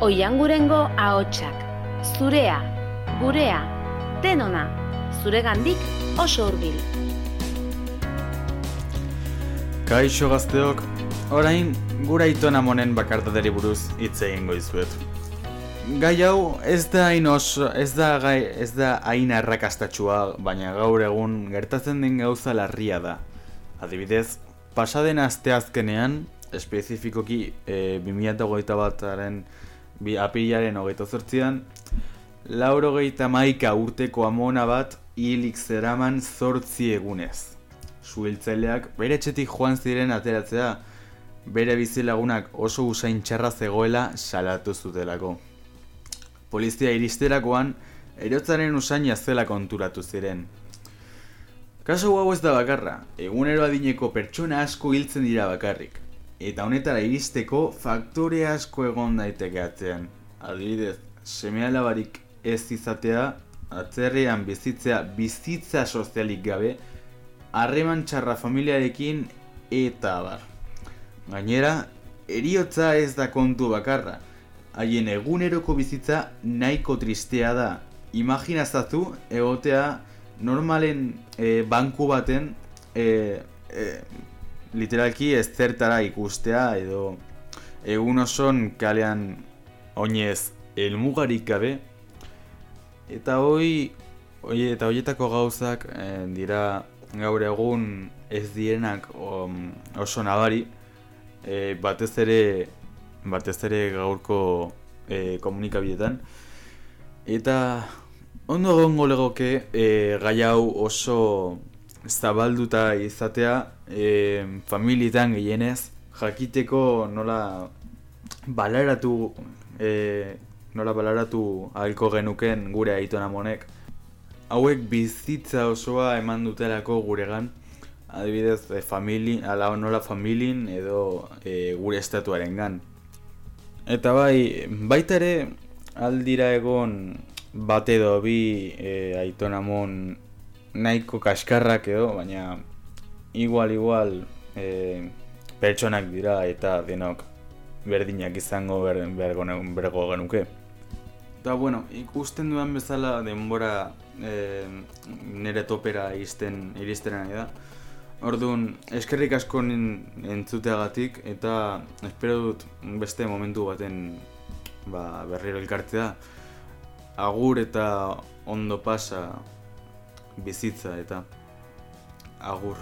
Oiangurengo ahotsak, zurea, gurea, denona, zuregandik oso hurbil. Kaixo gazteok, orain gura itona monen bakartateri buruz hitz egingo izuet. Gai hau ez da hain oso, ez da gai, ez da hain arrakastatxua, baina gaur egun gertatzen den gauza larria da. Adibidez, pasaden asteazkenean, espezifikoki e, 2008 bataren bi apilaren hogeita zortzian, lauro maika urteko amona bat hilik zeraman zortzi egunez. Suhiltzaileak bere etxetik joan ziren ateratzea, bere bizilagunak oso usain txarra zegoela salatu zutelako. Polizia iristerakoan, erotzaren usaina zela konturatu ziren. Kaso hau ez da bakarra, egunero adineko pertsona asko hiltzen dira bakarrik. Eta honetara iristeko faktore asko egon daiteke atzean. Adibidez, seme alabarik ez izatea, atzerrean bizitzea bizitza sozialik gabe, harreman txarra familiarekin eta abar. Gainera, eriotza ez da kontu bakarra, haien eguneroko bizitza nahiko tristea da. Imaginazatu egotea normalen e, banku baten e, e, literalki ez zertara ikustea edo egun oson kalean oinez elmugarik gabe. Eta hoi hoi eta hoietako gauzak e, dira gaur egun ez dienak um, oso nabari. E, batez ere batez ere gaurko e, komunikabidetan eta ondo gongo legoke e, gai hau oso zabalduta izatea e, familietan gehienez jakiteko nola balaratu e, nola balaratu ahalko genuken gure aitona monek hauek bizitza osoa eman dutelako guregan. Adibidez e, famili, ala nola familin edo e, gure estatuaren gan eta bai baita ere aldira egon bat edo bi e, aitonamon nahiko kaskarrak edo, baina igual igual e, pertsonak dira eta denok berdinak izango ber, bergo genuke. Eta bueno, ikusten duan bezala denbora e, nire topera iristen, iristen nahi da. Orduan, eskerrik asko entzuteagatik eta espero dut beste momentu baten ba, berriro elkartzea. Agur eta ondo pasa bizitza eta agur.